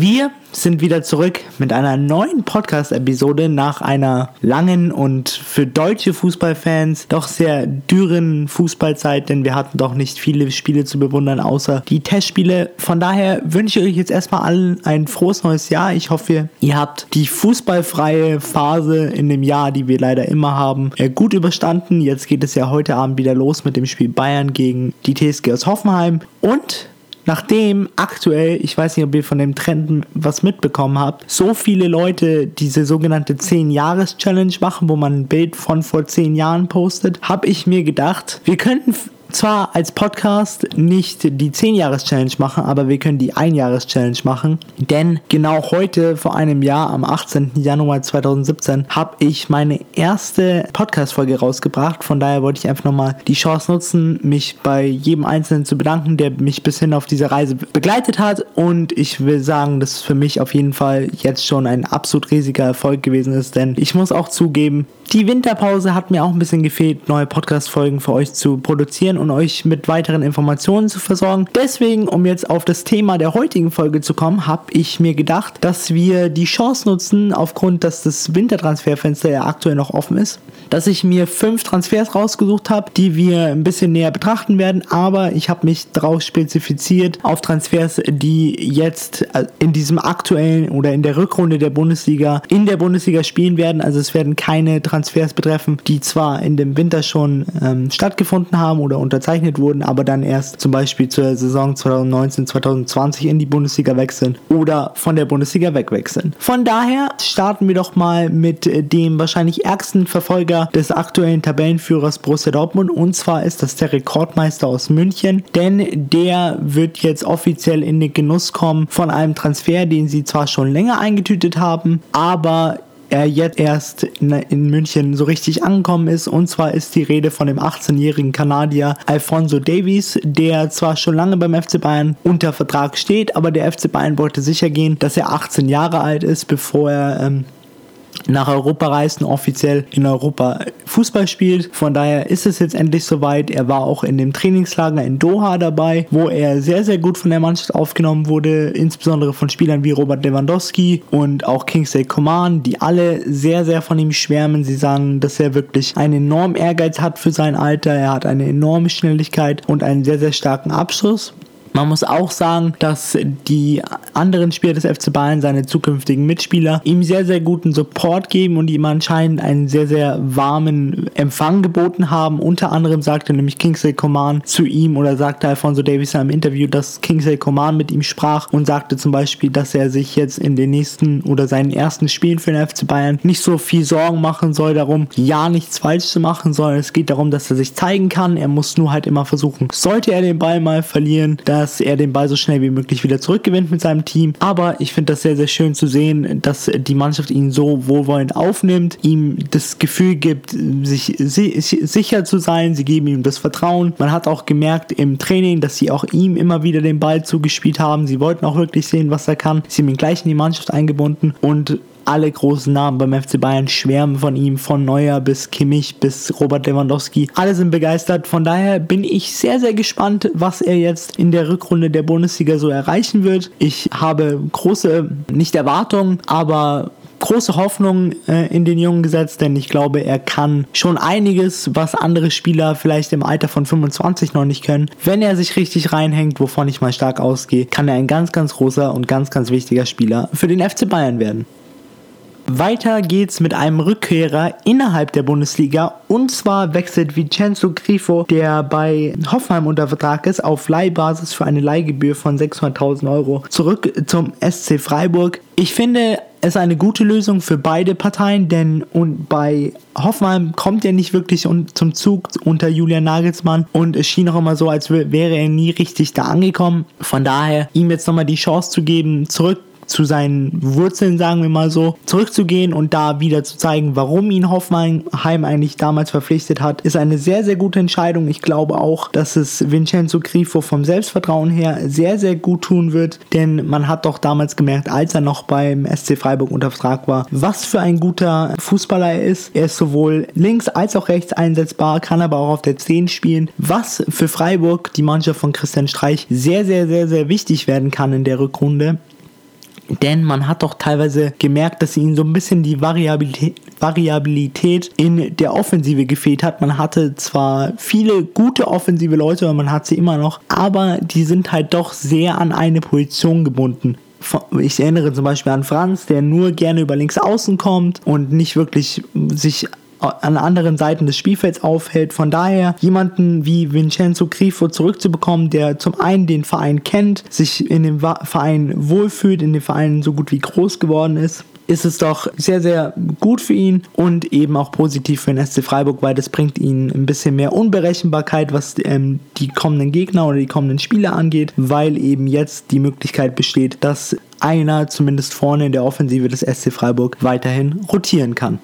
Wir sind wieder zurück mit einer neuen Podcast-Episode nach einer langen und für deutsche Fußballfans doch sehr dürren Fußballzeit, denn wir hatten doch nicht viele Spiele zu bewundern, außer die Testspiele. Von daher wünsche ich euch jetzt erstmal allen ein frohes neues Jahr. Ich hoffe, ihr habt die fußballfreie Phase in dem Jahr, die wir leider immer haben, äh, gut überstanden. Jetzt geht es ja heute Abend wieder los mit dem Spiel Bayern gegen die TSG aus Hoffenheim. Und nachdem aktuell, ich weiß nicht, ob ihr von dem Trend was mitbekommen habt, so viele Leute diese sogenannte 10-Jahres-Challenge machen, wo man ein Bild von vor 10 Jahren postet, habe ich mir gedacht, wir könnten zwar als Podcast nicht die 10-Jahres-Challenge machen, aber wir können die 1-Jahres-Challenge machen. Denn genau heute, vor einem Jahr, am 18. Januar 2017, habe ich meine erste Podcast-Folge rausgebracht. Von daher wollte ich einfach nochmal die Chance nutzen, mich bei jedem Einzelnen zu bedanken, der mich bis hin auf diese Reise begleitet hat. Und ich will sagen, dass es für mich auf jeden Fall jetzt schon ein absolut riesiger Erfolg gewesen ist, denn ich muss auch zugeben, die Winterpause hat mir auch ein bisschen gefehlt, neue Podcast-Folgen für euch zu produzieren und euch mit weiteren Informationen zu versorgen. Deswegen, um jetzt auf das Thema der heutigen Folge zu kommen, habe ich mir gedacht, dass wir die Chance nutzen, aufgrund, dass das Wintertransferfenster ja aktuell noch offen ist, dass ich mir fünf Transfers rausgesucht habe, die wir ein bisschen näher betrachten werden, aber ich habe mich darauf spezifiziert auf Transfers, die jetzt äh, in diesem aktuellen oder in der Rückrunde der Bundesliga in der Bundesliga spielen werden. Also es werden keine Transfers betreffen, die zwar in dem Winter schon ähm, stattgefunden haben oder unterzeichnet wurden, aber dann erst zum Beispiel zur Saison 2019-2020 in die Bundesliga wechseln oder von der Bundesliga wegwechseln. Von daher starten wir doch mal mit dem wahrscheinlich ärgsten Verfolger des aktuellen Tabellenführers Borussia Dortmund und zwar ist das der Rekordmeister aus München, denn der wird jetzt offiziell in den Genuss kommen von einem Transfer, den sie zwar schon länger eingetütet haben, aber er jetzt erst in, in, München so richtig angekommen ist. Und zwar ist die Rede von dem 18-jährigen Kanadier Alfonso Davies, der zwar schon lange beim FC Bayern unter Vertrag steht, aber der FC Bayern wollte sicher gehen, dass er 18 Jahre alt ist, bevor er ähm, nach Europa reist und offiziell in Europa Fußball spielt. Von daher ist es jetzt endlich soweit. Er war auch in dem Trainingslager in Doha dabei, wo er sehr, sehr gut von der Mannschaft aufgenommen wurde, insbesondere von Spielern wie Robert Lewandowski und auch Kingsley Coman, die alle sehr, sehr von ihm schwärmen. Sie sagen, dass er wirklich einen enormen Ehrgeiz hat für sein Alter. Er hat eine enorme Schnelligkeit und einen sehr, sehr starken Abschluss. Man muss auch sagen, dass die anderen Spieler des FC Bayern, seine zukünftigen Mitspieler, ihm sehr, sehr guten Support geben und ihm anscheinend einen sehr, sehr warmen Empfang geboten haben. Unter anderem sagte nämlich Kingsley Coman zu ihm oder sagte Alfonso Davies im Interview, dass Kingsley Coman mit ihm sprach und sagte zum Beispiel, dass er sich jetzt in den nächsten oder seinen ersten Spielen für den FC Bayern nicht so viel Sorgen machen soll darum, ja nichts falsch zu machen, sondern es geht darum, dass er sich zeigen kann. Er muss nur halt immer versuchen, sollte er den Ball mal verlieren, dass er den Ball so schnell wie möglich wieder zurückgewinnt mit seinem Team. Aber ich finde das sehr, sehr schön zu sehen, dass die Mannschaft ihn so wohlwollend aufnimmt, ihm das Gefühl gibt, sich sicher zu sein. Sie geben ihm das Vertrauen. Man hat auch gemerkt im Training, dass sie auch ihm immer wieder den Ball zugespielt haben. Sie wollten auch wirklich sehen, was er kann. Sie haben ihn gleich in die Mannschaft eingebunden und alle großen Namen beim FC Bayern schwärmen von ihm, von Neuer bis Kimmich bis Robert Lewandowski. Alle sind begeistert. Von daher bin ich sehr, sehr gespannt, was er jetzt in der Rückrunde der Bundesliga so erreichen wird. Ich habe große, nicht Erwartungen, aber große Hoffnung äh, in den Jungen gesetzt, denn ich glaube, er kann schon einiges, was andere Spieler vielleicht im Alter von 25 noch nicht können. Wenn er sich richtig reinhängt, wovon ich mal stark ausgehe, kann er ein ganz, ganz großer und ganz, ganz wichtiger Spieler für den FC Bayern werden. Weiter geht's mit einem Rückkehrer innerhalb der Bundesliga und zwar wechselt Vincenzo Grifo, der bei Hoffenheim unter Vertrag ist, auf Leihbasis für eine Leihgebühr von 600.000 Euro zurück zum SC Freiburg. Ich finde es eine gute Lösung für beide Parteien, denn und bei Hoffenheim kommt er nicht wirklich zum Zug unter Julian Nagelsmann und es schien auch immer so, als wäre er nie richtig da angekommen. Von daher ihm jetzt nochmal die Chance zu geben, zurück zu seinen Wurzeln, sagen wir mal so, zurückzugehen und da wieder zu zeigen, warum ihn Hoffenheim eigentlich damals verpflichtet hat, ist eine sehr, sehr gute Entscheidung. Ich glaube auch, dass es Vincenzo Grifo vom Selbstvertrauen her sehr, sehr gut tun wird, denn man hat doch damals gemerkt, als er noch beim SC Freiburg unter Vertrag war, was für ein guter Fußballer er ist. Er ist sowohl links als auch rechts einsetzbar, kann aber auch auf der 10 spielen, was für Freiburg, die Mannschaft von Christian Streich, sehr, sehr, sehr, sehr wichtig werden kann in der Rückrunde. Denn man hat doch teilweise gemerkt, dass ihnen so ein bisschen die Variabilität, Variabilität in der Offensive gefehlt hat. Man hatte zwar viele gute offensive Leute, man hat sie immer noch, aber die sind halt doch sehr an eine Position gebunden ich erinnere zum Beispiel an Franz, der nur gerne über links außen kommt und nicht wirklich sich an anderen Seiten des Spielfelds aufhält. Von daher jemanden wie Vincenzo Grifo zurückzubekommen, der zum einen den Verein kennt, sich in dem Verein wohlfühlt, in dem Verein so gut wie groß geworden ist, ist es doch sehr, sehr gut für ihn und eben auch positiv für den SC Freiburg, weil das bringt ihnen ein bisschen mehr Unberechenbarkeit, was ähm, die kommenden Gegner oder die kommenden Spiele angeht, weil eben jetzt die Möglichkeit besteht, dass einer zumindest vorne in der Offensive des SC Freiburg weiterhin rotieren kann.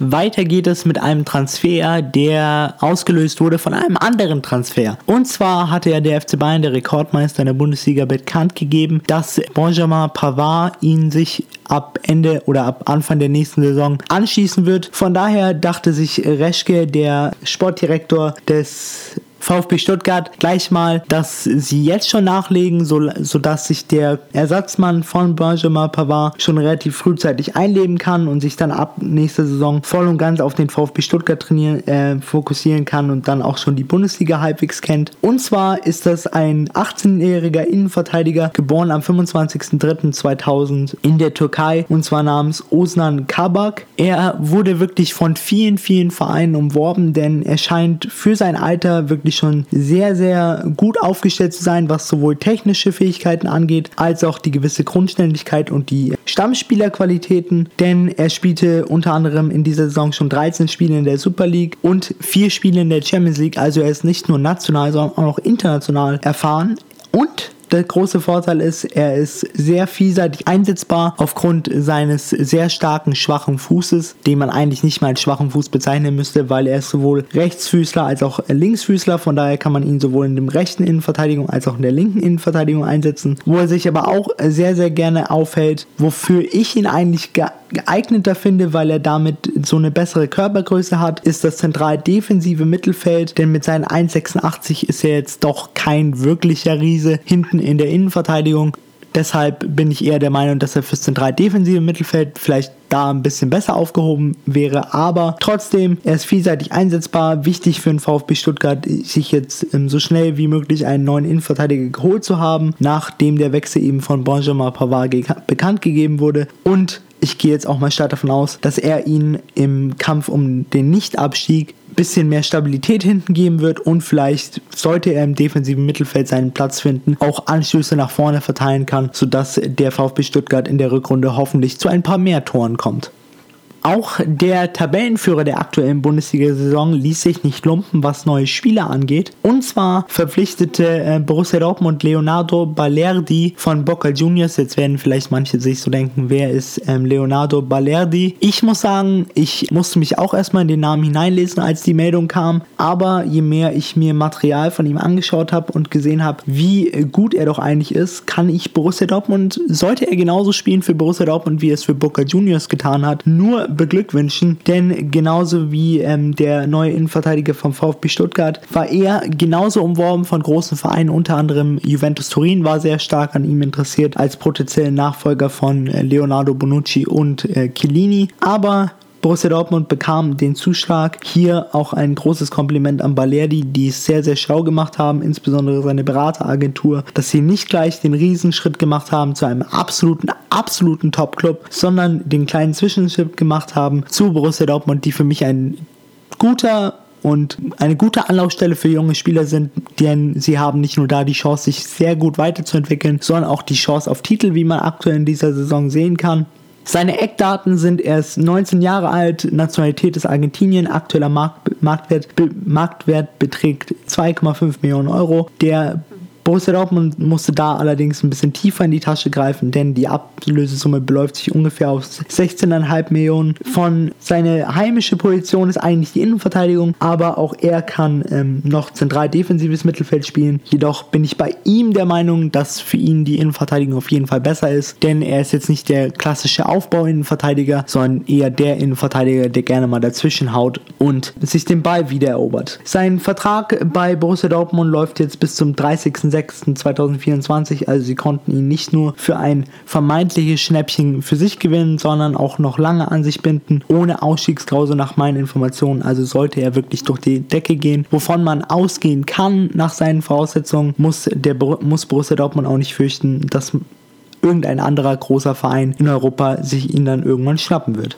Weiter geht es mit einem Transfer, der ausgelöst wurde von einem anderen Transfer. Und zwar hatte ja der FC Bayern, der Rekordmeister in der Bundesliga, bekannt gegeben, dass Benjamin Pavard ihn sich ab Ende oder ab Anfang der nächsten Saison anschließen wird. Von daher dachte sich Reschke, der Sportdirektor des VfB Stuttgart gleich mal, dass sie jetzt schon nachlegen, so, sodass sich der Ersatzmann von Benjamin Pavard schon relativ frühzeitig einleben kann und sich dann ab nächster Saison voll und ganz auf den VfB Stuttgart trainieren, äh, fokussieren kann und dann auch schon die Bundesliga halbwegs kennt. Und zwar ist das ein 18-jähriger Innenverteidiger, geboren am 25.03.2000 in der Türkei und zwar namens Osnan Kabak. Er wurde wirklich von vielen, vielen Vereinen umworben, denn er scheint für sein Alter wirklich wirklich schon sehr, sehr gut aufgestellt zu sein, was sowohl technische Fähigkeiten angeht, als auch die gewisse Grundständigkeit und die Stammspielerqualitäten. Denn er spielte unter anderem in dieser Saison schon 13 Spiele in der Super League und 4 Spiele in der Champions League. Also er ist nicht nur national, sondern auch international erfahren. Und der große Vorteil ist, er ist sehr vielseitig einsetzbar aufgrund seines sehr starken schwachen Fußes, den man eigentlich nicht mal als schwachen Fuß bezeichnen müsste, weil er ist sowohl Rechtsfüßler als auch Linksfüßler. Von daher kann man ihn sowohl in der rechten Innenverteidigung als auch in der linken Innenverteidigung einsetzen, wo er sich aber auch sehr, sehr gerne aufhält, wofür ich ihn eigentlich geeigneter finde, weil er damit so eine bessere Körpergröße hat, ist das zentral defensive Mittelfeld, denn mit seinen 1,86 ist er jetzt doch kein wirklicher Riese. Hinten in der Innenverteidigung. Deshalb bin ich eher der Meinung, dass er fürs zentral defensive Mittelfeld vielleicht da ein bisschen besser aufgehoben wäre. Aber trotzdem, er ist vielseitig einsetzbar. Wichtig für den VfB Stuttgart, sich jetzt ähm, so schnell wie möglich einen neuen Innenverteidiger geholt zu haben, nachdem der Wechsel eben von Benjamin Pavard bekannt gegeben wurde. Und ich gehe jetzt auch mal stark davon aus, dass er ihn im Kampf um den Nichtabstieg bisschen mehr Stabilität hinten geben wird und vielleicht sollte er im defensiven Mittelfeld seinen Platz finden, auch Anschlüsse nach vorne verteilen kann, sodass der VfB Stuttgart in der Rückrunde hoffentlich zu ein paar mehr Toren kommt. Auch der Tabellenführer der aktuellen Bundesliga-Saison ließ sich nicht lumpen, was neue Spieler angeht. Und zwar verpflichtete äh, Borussia Dortmund Leonardo Balerdi von Boca Juniors. Jetzt werden vielleicht manche sich so denken, wer ist ähm, Leonardo Balerdi? Ich muss sagen, ich musste mich auch erstmal in den Namen hineinlesen, als die Meldung kam. Aber je mehr ich mir Material von ihm angeschaut habe und gesehen habe, wie gut er doch eigentlich ist, kann ich Borussia Dortmund, sollte er genauso spielen für Borussia Dortmund, wie er es für Boca Juniors getan hat, nur beglückwünschen, denn genauso wie ähm, der neue Innenverteidiger vom VfB Stuttgart war er genauso umworben von großen Vereinen, unter anderem Juventus Turin war sehr stark an ihm interessiert als potenziellen Nachfolger von äh, Leonardo Bonucci und äh, Chiellini, aber Borussia Dortmund bekam den Zuschlag. Hier auch ein großes Kompliment an Balerdi, die es sehr, sehr schlau gemacht haben, insbesondere seine Berateragentur, dass sie nicht gleich den Riesenschritt gemacht haben zu einem absoluten, absoluten Top-Club, sondern den kleinen Zwischenschritt gemacht haben zu Borussia Dortmund, die für mich ein guter und eine gute Anlaufstelle für junge Spieler sind, denn sie haben nicht nur da die Chance, sich sehr gut weiterzuentwickeln, sondern auch die Chance auf Titel, wie man aktuell in dieser Saison sehen kann. Seine Eckdaten sind, er ist 19 Jahre alt, Nationalität ist Argentinien, aktueller Markt, Marktwert, Marktwert beträgt 2,5 Millionen Euro. Der Borussia Dortmund musste da allerdings ein bisschen tiefer in die Tasche greifen, denn die Ablösesumme beläuft sich ungefähr auf 16,5 Millionen. Von seine heimische Position ist eigentlich die Innenverteidigung, aber auch er kann ähm, noch zentral defensives Mittelfeld spielen. Jedoch bin ich bei ihm der Meinung, dass für ihn die Innenverteidigung auf jeden Fall besser ist, denn er ist jetzt nicht der klassische Aufbau-Innenverteidiger, sondern eher der Innenverteidiger, der gerne mal dazwischen haut und sich den Ball wieder erobert. Sein Vertrag bei Borussia Dortmund läuft jetzt bis zum 30.06.2024, also sie konnten ihn nicht nur für ein vermeintliches Schnäppchen für sich gewinnen, sondern auch noch lange an sich binden, ohne Ausstiegsklausel nach meinen Informationen. Also sollte er wirklich durch die Decke gehen, wovon man ausgehen kann nach seinen Voraussetzungen, muss, der, muss Borussia Dortmund auch nicht fürchten, dass irgendein anderer großer Verein in Europa sich ihn dann irgendwann schnappen wird.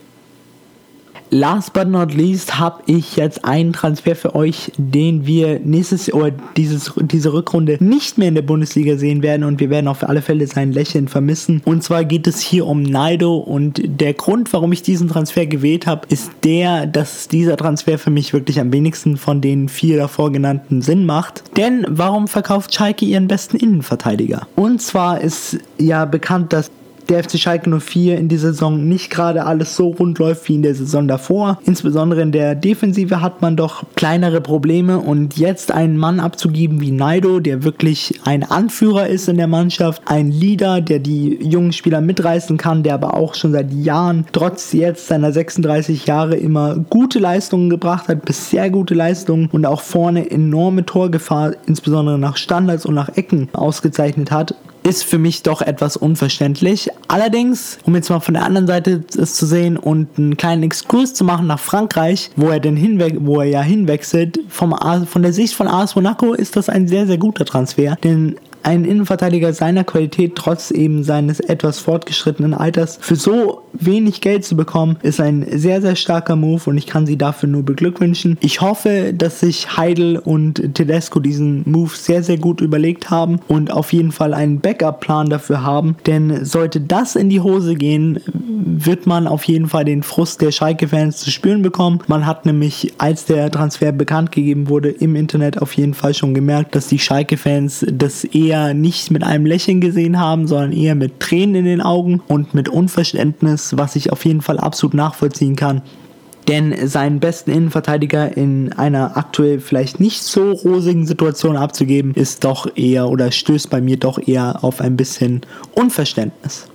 Last but not least habe ich jetzt einen Transfer für euch, den wir nächstes oder dieses, diese Rückrunde nicht mehr in der Bundesliga sehen werden und wir werden auf alle Fälle sein Lächeln vermissen. Und zwar geht es hier um Naido und der Grund, warum ich diesen Transfer gewählt habe, ist der, dass dieser Transfer für mich wirklich am wenigsten von den vier davor genannten Sinn macht. Denn warum verkauft Schalke ihren besten Innenverteidiger? Und zwar ist ja bekannt, dass der FC Schalke 04 in dieser Saison nicht gerade alles so rund läuft wie in der Saison davor. Insbesondere in der Defensive hat man doch kleinere Probleme und jetzt einen Mann abzugeben wie Naido, der wirklich ein Anführer ist in der Mannschaft, ein Leader, der die jungen Spieler mitreißen kann, der aber auch schon seit Jahren trotz jetzt seiner 36 Jahre immer gute Leistungen gebracht hat, bis sehr gute Leistungen und auch vorne enorme Torgefahr, insbesondere nach Standards und nach Ecken ausgezeichnet hat ist für mich doch etwas unverständlich. Allerdings, um jetzt mal von der anderen Seite es zu sehen und einen kleinen Exkurs zu machen nach Frankreich, wo er denn hinwe wo er ja hinwechselt, vom von der Sicht von AS Monaco ist das ein sehr, sehr guter Transfer. Denn einen Innenverteidiger seiner Qualität trotz eben seines etwas fortgeschrittenen Alters für so wenig Geld zu bekommen, ist ein sehr, sehr starker Move und ich kann sie dafür nur beglückwünschen. Ich hoffe, dass sich Heidel und Tedesco diesen Move sehr, sehr gut überlegt haben und auf jeden Fall einen Backup-Plan dafür haben, denn sollte das in die Hose gehen, wird man auf jeden Fall den Frust der Schalke-Fans zu spüren bekommen. Man hat nämlich, als der Transfer bekannt gegeben wurde, im Internet auf jeden Fall schon gemerkt, dass die Schalke-Fans das eher nicht mit einem Lächeln gesehen haben, sondern eher mit Tränen in den Augen und mit Unverständnis, was ich auf jeden Fall absolut nachvollziehen kann. Denn seinen besten Innenverteidiger in einer aktuell vielleicht nicht so rosigen Situation abzugeben, ist doch eher oder stößt bei mir doch eher auf ein bisschen Unverständnis.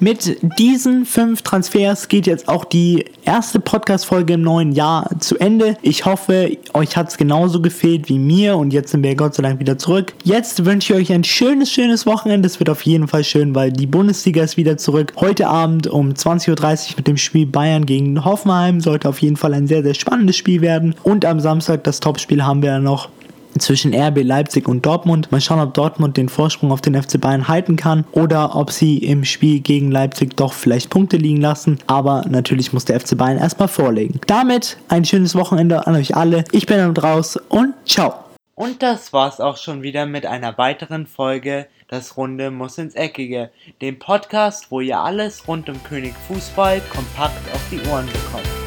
Mit diesen fünf Transfers geht jetzt auch die erste Podcast-Folge im neuen Jahr zu Ende. Ich hoffe, euch hat es genauso gefehlt wie mir und jetzt sind wir Gott sei Dank wieder zurück. Jetzt wünsche ich euch ein schönes, schönes Wochenende. Es wird auf jeden Fall schön, weil die Bundesliga ist wieder zurück. Heute Abend um 20.30 Uhr mit dem Spiel Bayern gegen Hoffenheim sollte auf jeden Fall ein sehr, sehr spannendes Spiel werden. Und am Samstag das Topspiel haben wir ja noch zwischen RB Leipzig und Dortmund. Mal schauen, ob Dortmund den Vorsprung auf den FC Bayern halten kann oder ob sie im Spiel gegen Leipzig doch vielleicht Punkte liegen lassen. Aber natürlich muss der FC Bayern erstmal vorlegen. Damit ein schönes Wochenende an euch alle. Ich bin dann raus und ciao. Und das war's auch schon wieder mit einer weiteren Folge Das Runde muss ins Eckige, dem Podcast, wo ihr alles rund um König Fußball kompakt auf die Ohren bekommt.